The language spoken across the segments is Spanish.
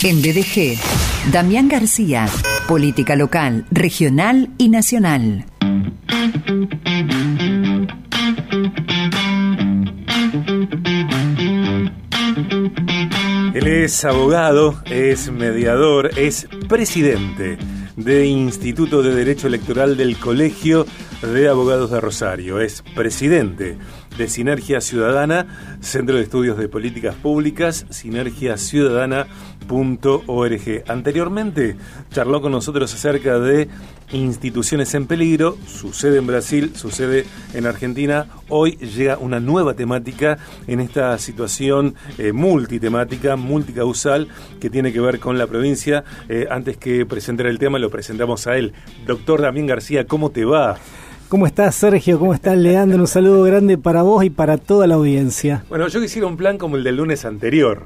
En BDG, Damián García, política local, regional y nacional. Él es abogado, es mediador, es presidente de Instituto de Derecho Electoral del Colegio de Abogados de Rosario. Es presidente de Sinergia Ciudadana, Centro de Estudios de Políticas Públicas, sinergiaciudadana.org. Anteriormente charló con nosotros acerca de instituciones en peligro, sucede en Brasil, sucede en Argentina. Hoy llega una nueva temática en esta situación eh, multitemática, multicausal, que tiene que ver con la provincia. Eh, antes que presentar el tema, lo presentamos a él. Doctor Damián García, ¿cómo te va? ¿Cómo estás, Sergio? ¿Cómo estás, Leandro? Un saludo grande para vos y para toda la audiencia. Bueno, yo quisiera un plan como el del lunes anterior.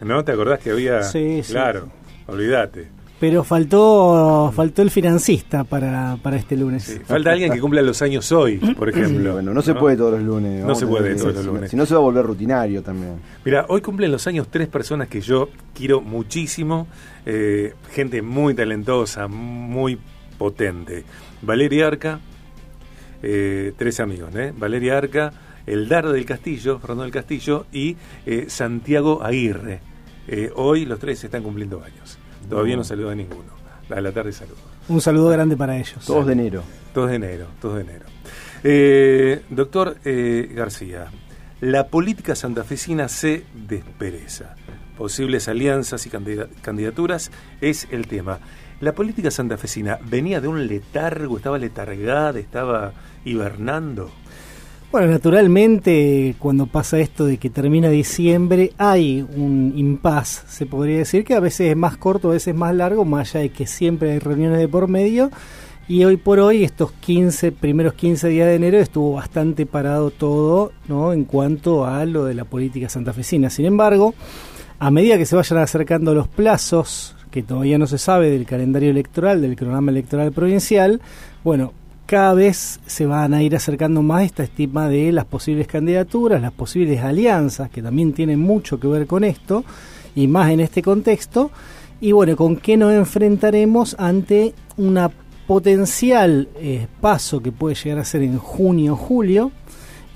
¿No? ¿Te acordás que había...? Sí, sí. Claro, olvídate. Pero faltó faltó el financista para, para este lunes. Sí, falta alguien que cumpla los años hoy, por ejemplo. bueno, no se puede todos los lunes. No se puede todos los lunes. Si no se va a volver rutinario también. Mira, hoy cumplen los años tres personas que yo quiero muchísimo. Eh, gente muy talentosa, muy potente. Valeria Arca, eh, tres amigos, ¿eh? Valeria Arca, el Dardo del Castillo, Fernando del Castillo y eh, Santiago Aguirre. Eh, hoy los tres están cumpliendo años. Todavía no, saluda a ninguno. A la tarde saludo. Un saludo grande para ellos. Todos de enero. Todos de enero, todos de enero. Eh, doctor eh, García, la política santafesina se despereza. Posibles alianzas y candidaturas es el tema. La política santafesina venía de un letargo, estaba letargada, estaba hibernando. Bueno, naturalmente, cuando pasa esto de que termina diciembre, hay un impas, se podría decir, que a veces es más corto, a veces más largo, más allá de que siempre hay reuniones de por medio. Y hoy por hoy, estos 15, primeros 15 días de enero, estuvo bastante parado todo ¿no? en cuanto a lo de la política santafesina. Sin embargo, a medida que se vayan acercando los plazos, que todavía no se sabe del calendario electoral, del cronograma electoral provincial, bueno, cada vez se van a ir acercando más esta estima de las posibles candidaturas, las posibles alianzas, que también tienen mucho que ver con esto, y más en este contexto. Y bueno, ¿con qué nos enfrentaremos ante una potencial eh, paso que puede llegar a ser en junio o julio?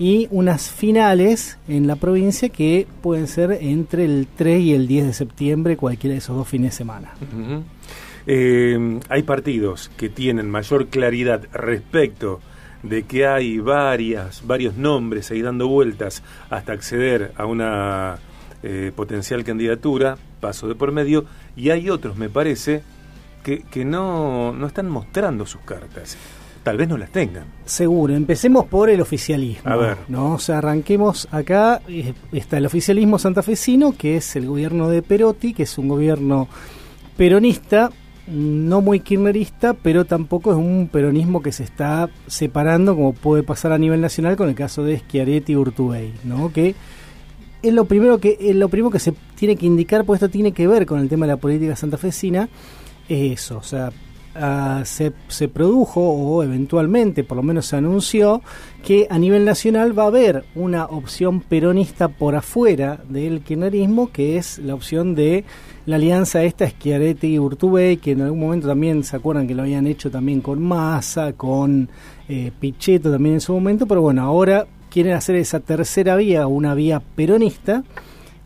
Y unas finales en la provincia que pueden ser entre el 3 y el 10 de septiembre, cualquiera de esos dos fines de semana. Eh, hay partidos que tienen mayor claridad respecto de que hay varias, varios nombres ahí dando vueltas hasta acceder a una eh, potencial candidatura, paso de por medio, y hay otros, me parece, que, que no, no están mostrando sus cartas tal vez no las tengan. Seguro, empecemos por el oficialismo. A ver. ¿no? O sea, arranquemos acá, eh, está el oficialismo santafesino, que es el gobierno de Perotti, que es un gobierno peronista, no muy kirchnerista, pero tampoco es un peronismo que se está separando, como puede pasar a nivel nacional con el caso de Schiaretti y Urtubey, ¿no? Que es lo primero que es lo primero que se tiene que indicar, porque esto tiene que ver con el tema de la política santafesina, es eso, o sea, Uh, se, se, produjo o eventualmente por lo menos se anunció que a nivel nacional va a haber una opción peronista por afuera del kirchnerismo que es la opción de la alianza esta Schiaretti y Urtubey que en algún momento también se acuerdan que lo habían hecho también con Massa con eh, Pichetto también en su momento pero bueno ahora quieren hacer esa tercera vía una vía peronista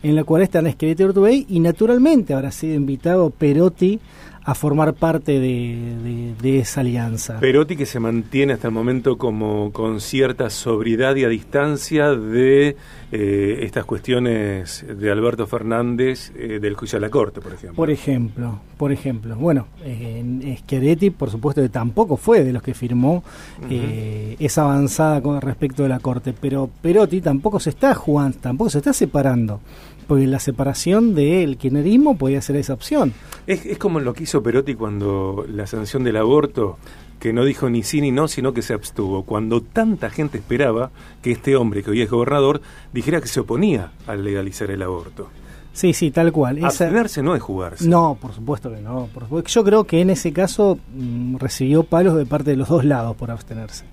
en la cual están Schiaretti y Urtubey y naturalmente habrá sido invitado Perotti a formar parte de, de, de, esa alianza. Perotti que se mantiene hasta el momento como con cierta sobriedad y a distancia de eh, estas cuestiones de Alberto Fernández eh, del juicio a la Corte, por ejemplo. Por ejemplo, por ejemplo. Bueno, eh, Schiaretti, por supuesto, que tampoco fue de los que firmó uh -huh. esa avanzada con respecto de la Corte, pero Perotti tampoco se está jugando, tampoco se está separando porque la separación del kirchnerismo podía ser esa opción. Es, es, como lo que hizo Perotti cuando la sanción del aborto, que no dijo ni sí ni no, sino que se abstuvo. Cuando tanta gente esperaba que este hombre, que hoy es gobernador, dijera que se oponía al legalizar el aborto. Sí, sí, tal cual. Abstenerse no es jugarse. No, por supuesto que no. Por supuesto. Yo creo que en ese caso mmm, recibió palos de parte de los dos lados por abstenerse.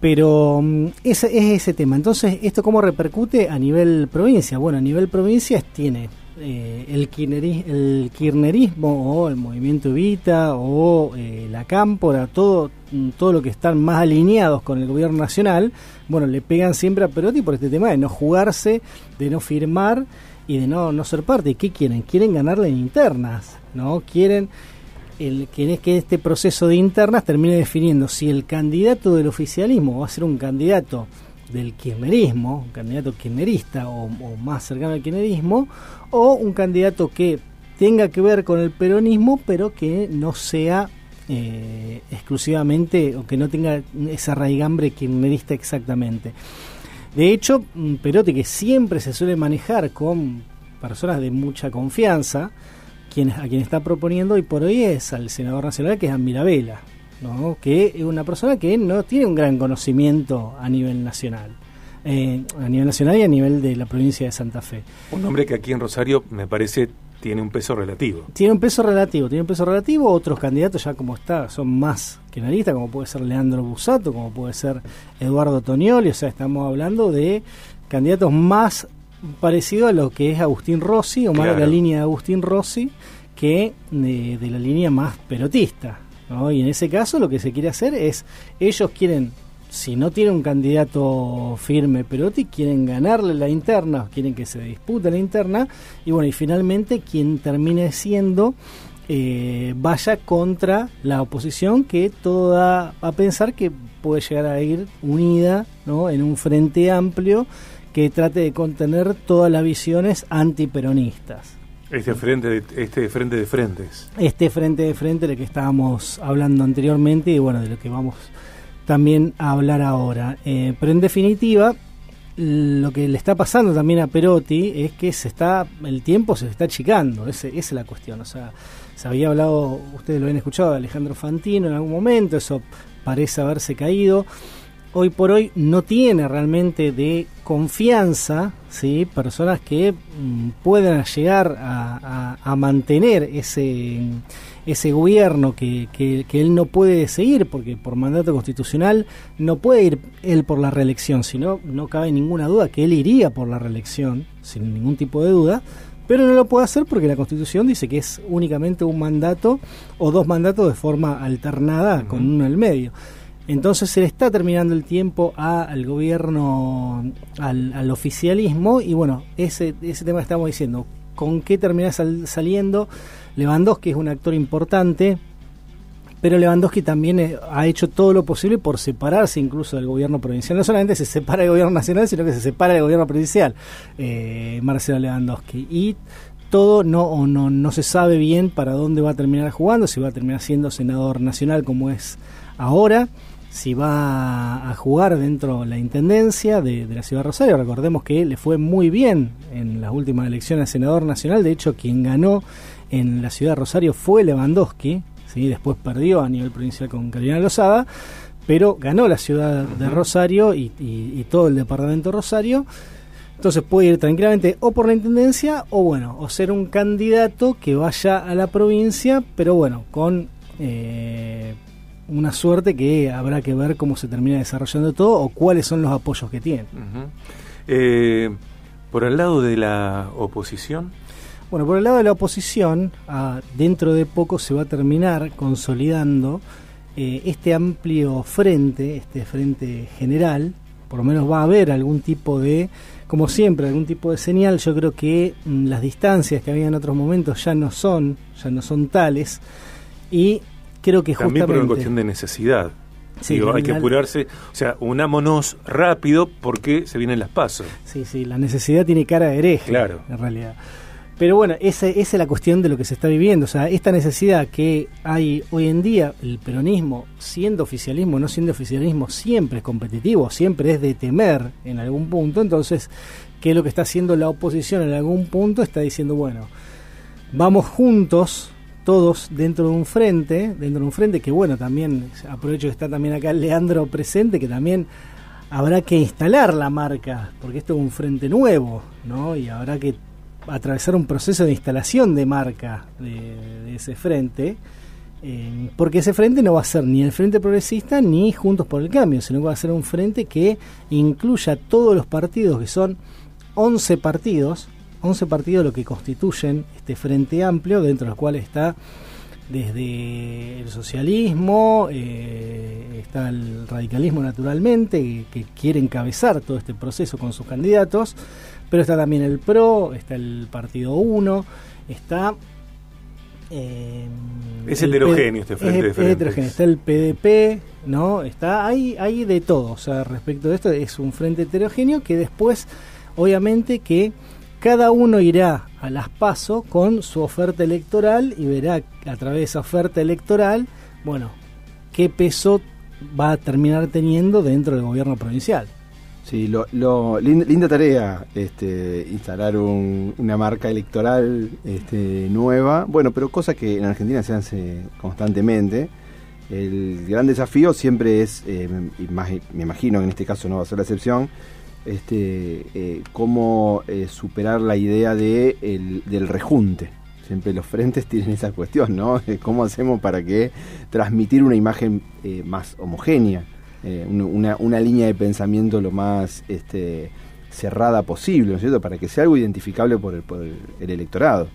Pero um, ese es ese tema. Entonces, ¿esto cómo repercute a nivel provincia? Bueno, a nivel provincia tiene eh, el, el kirchnerismo o el movimiento Evita o eh, la Cámpora, todo, mm, todo lo que están más alineados con el gobierno nacional, bueno, le pegan siempre a Perotti por este tema de no jugarse, de no firmar y de no, no ser parte. ¿Y qué quieren? Quieren ganarle en internas, ¿no? Quieren el, que, que este proceso de internas termine definiendo si el candidato del oficialismo va a ser un candidato del kirchnerismo, un candidato kirchnerista o, más cercano al kirchnerismo, o un candidato que tenga que ver con el peronismo, pero que no sea eh, exclusivamente o que no tenga esa raigambre kirchnerista exactamente. De hecho, Perotti, que siempre se suele manejar con personas de mucha confianza, quien, a quien está proponiendo hoy por hoy es al senador nacional, que es Mirabella, ¿no? que es una persona que no tiene un gran conocimiento a nivel nacional. eh, a nivel nacional y a nivel de la provincia de Santa Fe. Un hombre que aquí en Rosario me parece tiene un peso relativo. Tiene un peso relativo, tiene un peso relativo. Otros candidatos ya como está son más que analistas, como puede ser Leandro Busato, como puede ser Eduardo Tonioli. O sea, estamos hablando de candidatos más parecidos a lo que es Agustín Rossi, o más de la línea de Agustín Rossi, que de, de la línea más perotista. ¿no? Y en ese caso lo que se quiere hacer es, ellos quieren, si no tienen un candidato firme Perotti, quieren ganarle la interna, quieren que se dispute la interna, y bueno, y finalmente quien termine siendo eh, vaya contra la oposición que todo da a pensar que puede llegar a ir unida ¿no? en un frente amplio que trate de contener todas las visiones antiperonistas. Este frente de, este frente de frentes. Este frente de frente del que estábamos hablando anteriormente y bueno, de lo que vamos también a hablar ahora. Eh, pero en definitiva, lo que le está pasando también a Perotti es que se está el tiempo se está achicando, ese- esa es la cuestión. O sea, se había hablado, ustedes lo habían escuchado, de Alejandro Fantino en algún momento, eso parece haberse caído. Hoy por hoy no tiene realmente de confianza, ¿sí? personas que mm, puedan llegar a, a- a mantener ese, ese gobierno que, que- que él no puede seguir, porque por mandato constitucional no puede ir él por la reelección, sino no cabe ninguna duda que él iría por la reelección, sin ningún tipo de duda, pero no lo puede hacer porque la Constitución dice que es únicamente un mandato o dos mandatos de forma alternada con uno en el medio. Entonces se le está terminando el tiempo al gobierno, al, al oficialismo, y bueno, ese, ese tema estamos diciendo, ¿con qué termina sal- saliendo? Lewandowski es un actor importante, pero Lewandowski también eh, ha hecho todo lo posible por separarse incluso del gobierno provincial. No solamente se separa del gobierno nacional, sino que se separa del gobierno provincial, eh, Marcelo Lewandowski. Y todo no, o no, no se sabe bien para dónde va a terminar jugando, si va a terminar siendo senador nacional como es ahora, si va a jugar dentro de la intendencia de, de la ciudad de Rosario. Recordemos que le fue muy bien en las últimas elecciones a senador nacional, de hecho quien ganó en la ciudad de Rosario fue Lewandowski, ¿sí? después perdió a nivel provincial con Carolina Lozada, pero ganó la ciudad de Rosario y, y- y todo el departamento de Rosario. Entonces puede ir tranquilamente o por la intendencia o bueno, o ser un candidato que vaya a la provincia, pero bueno, con eh, una suerte que habrá que ver cómo se termina desarrollando todo o cuáles son los apoyos que tiene. Eh, por el lado de la oposición, Bueno, por el lado de la oposición, ah, dentro de poco se va a terminar consolidando eh, este amplio frente, este frente general, por lo menos va a haber algún tipo de, como siempre, algún tipo de señal. Yo creo que mm, las distancias que había en otros momentos ya no son, ya no son tales, y creo que también por una cuestión de necesidad. Sí, Digo, hay que apurarse, o sea, unámonos rápido porque se vienen las pasos. Sí, sí, la necesidad tiene cara de hereje, Claro. en realidad. Pero bueno, esa, esa es la cuestión de lo que se está viviendo. O sea, esta necesidad que hay hoy en día, el peronismo, siendo oficialismo o no siendo oficialismo, siempre es competitivo, siempre es de temer en algún punto. Entonces, ¿qué es lo que está haciendo la oposición en algún punto? Está diciendo, bueno, vamos juntos, todos dentro de un frente, dentro de un frente que bueno, también aprovecho que está también acá Leandro presente, que también habrá que instalar la marca, porque esto es un frente nuevo, ¿no? Y habrá que atravesar un proceso de instalación de marca de, ese frente, eh, porque ese frente no va a ser ni el Frente Progresista ni Juntos por el Cambio, sino que va a ser un frente que incluya todos los partidos, que son 11 partidos, 11 partidos lo que constituyen este Frente Amplio, dentro del cual está desde el socialismo, eh, está el radicalismo naturalmente, que, quiere encabezar todo este proceso con sus candidatos, pero está también el PRO, está el Partido 1, está... Eh, es heterogéneo este frente es, heterogéneo. Está el PDP, ¿no? Está, hay, hay de todo, o sea, respecto de esto, es un frente heterogéneo que después, obviamente, que cada uno irá a las PASO con su oferta electoral y verá a través de esa oferta electoral, bueno, qué peso va a terminar teniendo dentro del gobierno provincial. Sí, lo, linda, tarea este, instalar una marca electoral este, nueva, bueno, pero cosa que en Argentina se hace constantemente. El gran desafío siempre es, eh, me imagino que en este caso no va a ser la excepción, este, eh, cómo eh, superar la idea de del rejunte. Siempre los frentes tienen esa cuestión, ¿no? ¿Cómo hacemos para que transmitir una imagen eh, más homogénea, una, una, línea de pensamiento lo más este, cerrada posible, ¿no es cierto? Para que sea algo identificable por el, por el electorado.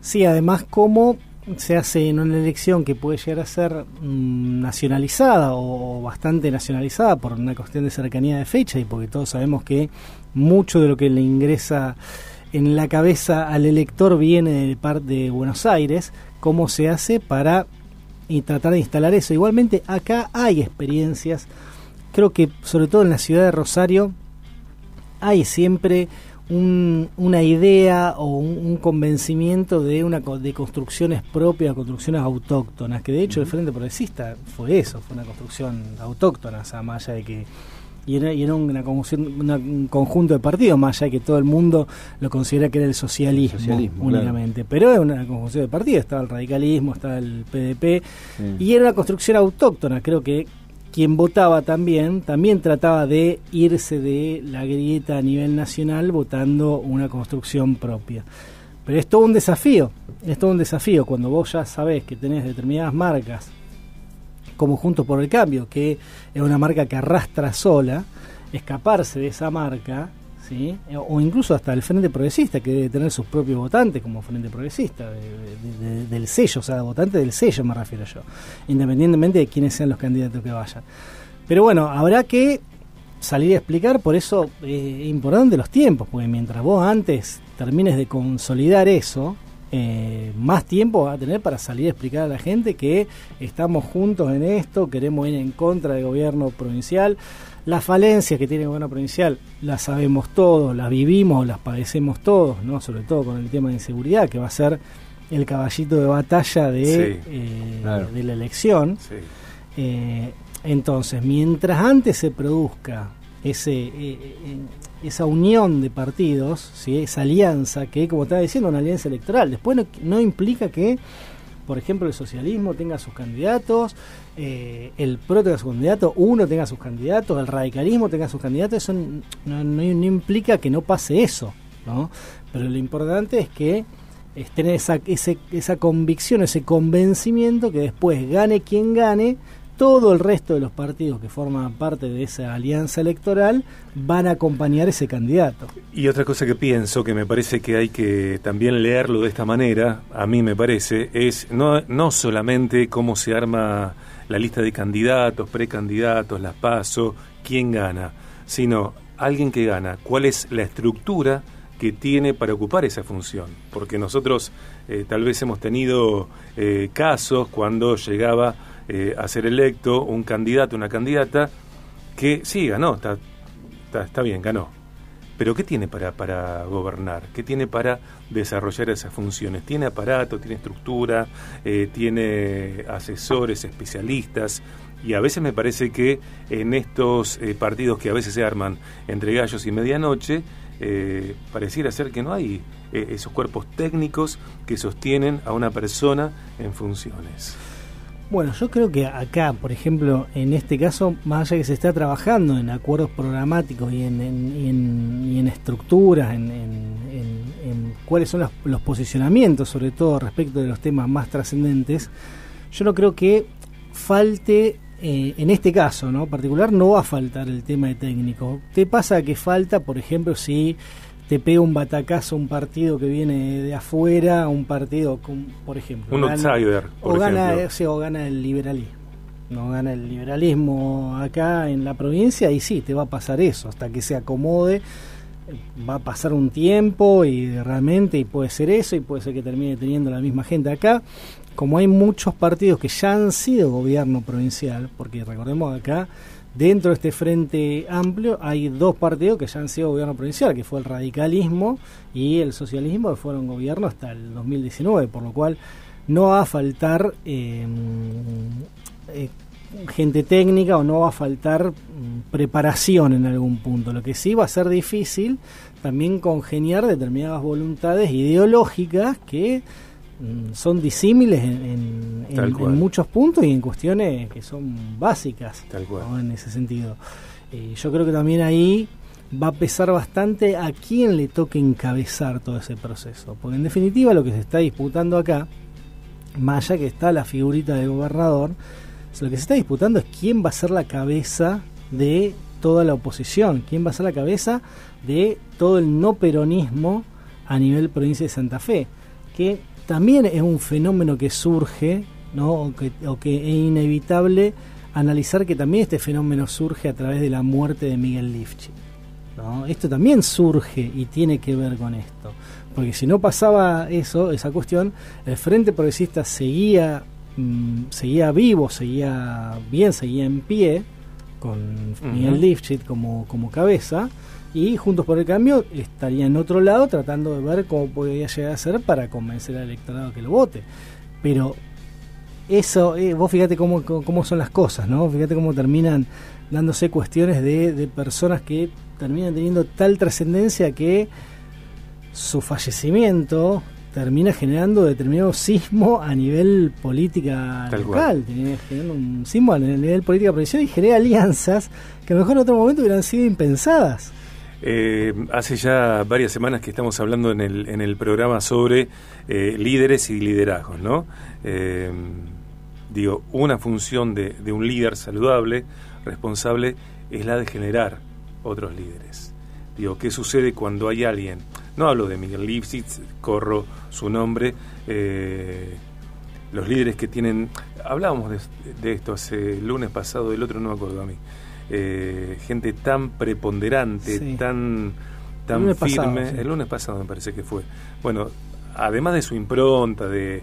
Sí, además, cómo se hace en una elección que puede llegar a ser mm, nacionalizada o bastante nacionalizada por una cuestión de cercanía de fecha y porque todos sabemos que mucho de lo que le ingresa en la cabeza al elector viene de parte de Buenos Aires, cómo se hace para y tratar de instalar eso. Igualmente acá hay experiencias, creo que sobre todo en la ciudad de Rosario hay siempre una idea o un, convencimiento de una de construcciones propias, construcciones autóctonas, que de hecho el Frente Progresista fue eso, fue una construcción autóctona, o sea, más allá de que y era, una, un conjunto de partidos, más allá de que todo el mundo lo considera que era el socialismo, únicamente. Pero era una conjunción de partidos, estaba el radicalismo, estaba el PDP, y era una construcción autóctona, creo que quien votaba también, también trataba de irse de la grieta a nivel nacional votando una construcción propia. Pero es todo un desafío, es todo un desafío cuando vos ya sabés que tenés determinadas marcas, como Juntos por el Cambio, que es una marca que arrastra sola, escaparse de esa marca ¿sí? o incluso hasta el Frente Progresista, que debe tener sus propios votantes como Frente Progresista, del sello, o sea, votante del sello me refiero yo, independientemente de quiénes sean los candidatos que vayan. Pero bueno, habrá que salir a explicar, por eso eh, es importante los tiempos, porque mientras vos antes termines de consolidar eso, eh, más tiempo va a tener para salir a explicar a la gente que estamos juntos en esto, queremos ir en contra del gobierno provincial. Las falencias que tiene el gobierno provincial las sabemos todos, las vivimos, las padecemos todos, no sobre todo con el tema de inseguridad, que va a ser el caballito de batalla de, eh, de la elección. Eh, entonces, mientras antes se produzca ese, eh, esa unión de partidos, ¿sí? esa alianza, que como estaba diciendo, una alianza electoral, después no implica que por ejemplo, el socialismo tenga sus candidatos, eh, el PRO tenga su candidato, uno tenga sus candidatos, el radicalismo tenga sus candidatos, eso no, implica que no pase eso, ¿no? Pero lo importante es que es tener esa, esa convicción, ese convencimiento que después gane quien gane, todo el resto de los partidos que forman parte de esa alianza electoral van a acompañar ese candidato. Y otra cosa que pienso, que me parece que hay que también leerlo de esta manera, a mí me parece, es no, no solamente cómo se arma la lista de candidatos, precandidatos, las paso, quién gana, sino alguien que gana, cuál es la estructura que tiene para ocupar esa función. Porque nosotros eh, tal vez hemos tenido eh, casos cuando llegaba eh, a ser electo un candidato, una candidata, que sí, ganó, está, está, bien, ganó. Pero ¿qué tiene para, para gobernar? ¿Qué tiene para desarrollar esas funciones? ¿Tiene aparato, tiene estructura, eh, tiene asesores, especialistas? Y a veces me parece que en estos eh, partidos que a veces se arman entre gallos y medianoche, pareciera ser que no hay esos cuerpos técnicos que sostienen a una persona en funciones. Bueno, yo creo que acá, por ejemplo, en este caso, más allá que se está trabajando en acuerdos programáticos y en, estructuras, en, cuáles son los, posicionamientos, sobre todo respecto de los temas más trascendentes, yo no creo que falte, eh, en este caso ¿no? particular, no va a faltar el tema de técnico. ¿Te pasa que falta, por ejemplo, si te pega un batacazo un partido que viene de afuera, un partido, con, por ejemplo. Un gana- outsider, por o gana, ejemplo. sí, o gana el liberalismo. No gana el liberalismo acá en la provincia y sí, te va a pasar eso, hasta que se acomode. Va a pasar un tiempo y realmente y puede ser eso y puede ser que termine teniendo la misma gente acá. Como hay muchos partidos que ya han sido gobierno provincial, porque recordemos acá, dentro de este frente amplio hay dos partidos que ya han sido gobierno provincial, que fue el radicalismo y el socialismo, que fueron gobierno hasta el 2019, por lo cual no va a faltar eh, eh, gente técnica o no va a faltar mm, preparación en algún punto. Lo que sí va a ser difícil también congeniar determinadas voluntades ideológicas que son disímiles en, en- en- Tal en cual. muchos puntos y en cuestiones que son básicas Tal cual. ¿no? en ese sentido. Eh, yo creo que también ahí va a pesar bastante a quién le toque encabezar todo ese proceso. Porque en definitiva lo que se está disputando acá, más allá que está la figurita del gobernador, lo que se está disputando es quién va a ser la cabeza de toda la oposición, quién va a ser la cabeza de todo el no peronismo a nivel provincia de Santa Fe, que también es un fenómeno que surge, ¿no? o, que, o que es inevitable analizar que también este fenómeno surge a través de la muerte de Miguel Lifchit. ¿no? Esto también surge y tiene que ver con esto. Porque si no pasaba eso, esa cuestión, el Frente Progresista seguía, mm, seguía vivo, seguía bien, seguía en pie, con Miguel Lifchit como, como cabeza, y Juntos por el Cambio estaría en otro lado tratando de ver cómo podía llegar a ser para convencer al electorado que lo vote. Pero eso, eh, vos fíjate cómo, cómo, son las cosas, ¿no? Fíjate cómo terminan dándose cuestiones de, de personas que terminan teniendo tal trascendencia que su fallecimiento termina generando determinado sismo a nivel política Tal local, generando un sismo a nivel política provincial y genera alianzas que a lo mejor en otro momento hubieran sido impensadas. Eh, hace ya varias semanas que estamos hablando en el, en el programa sobre eh, líderes y liderazgos, ¿no? Eh, digo, una función de, de un líder saludable, responsable, es la de generar otros líderes. Digo, ¿qué sucede cuando hay alguien? No hablo de Miguel Lipsitz, corro su nombre, eh, los líderes que tienen... Hablábamos de, esto hace el lunes pasado, el otro no me acuerdo a mí. Eh, gente tan preponderante, Sí. tan, tan El firme. pasado, sí. El lunes pasado me parece que fue. Bueno, además de su impronta, de,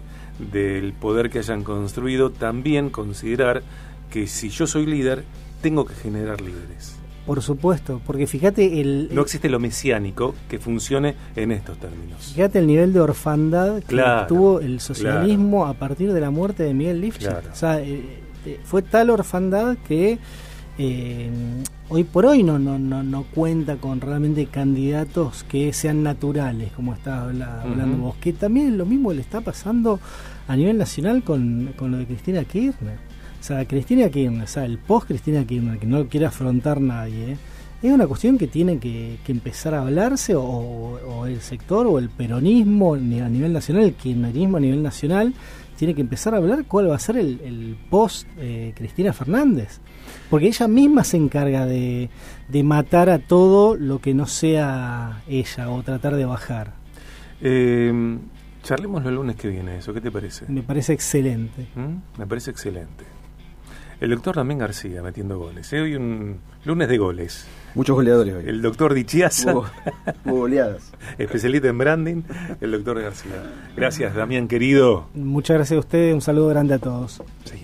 del poder que hayan construido, también considerar que si yo soy líder, tengo que generar líderes. Por supuesto, porque fíjate el, No existe lo mesiánico que funcione en estos términos. Fíjate el nivel de orfandad que Claro, tuvo el socialismo a partir de la muerte de Miguel Lifchit. Claro. O sea, eh, eh, fue tal orfandad que eh, hoy por hoy no, no, no, no cuenta con realmente candidatos que sean naturales, como estás habla- hablando vos. Que también lo mismo le está pasando a nivel nacional con, con lo de Cristina Kirchner. O sea, Cristina Kirchner, o sea, el post Cristina Kirchner, que no lo quiere afrontar nadie, ¿eh? Es una cuestión que tiene que, que empezar a hablarse, o, o el sector, o el peronismo ni a nivel nacional, el kirchnerismo a nivel nacional, tiene que empezar a hablar cuál va a ser el, el post eh, Cristina Fernández. Porque ella misma se encarga de, de matar a todo lo que no sea ella, o tratar de bajar. Eh, charlemos el lunes que viene eso, ¿qué te parece? Me parece excelente. ¿Mm? Me parece excelente. El doctor Damián García metiendo goles. ¿eh? Hoy un lunes de goles. Muchos goleadores hoy. El doctor Dichiasa, Hubo, hubo goleadas. especialista en branding, el doctor García. Gracias, Damián querido. Muchas gracias a ustedes, un saludo grande a todos. Sí.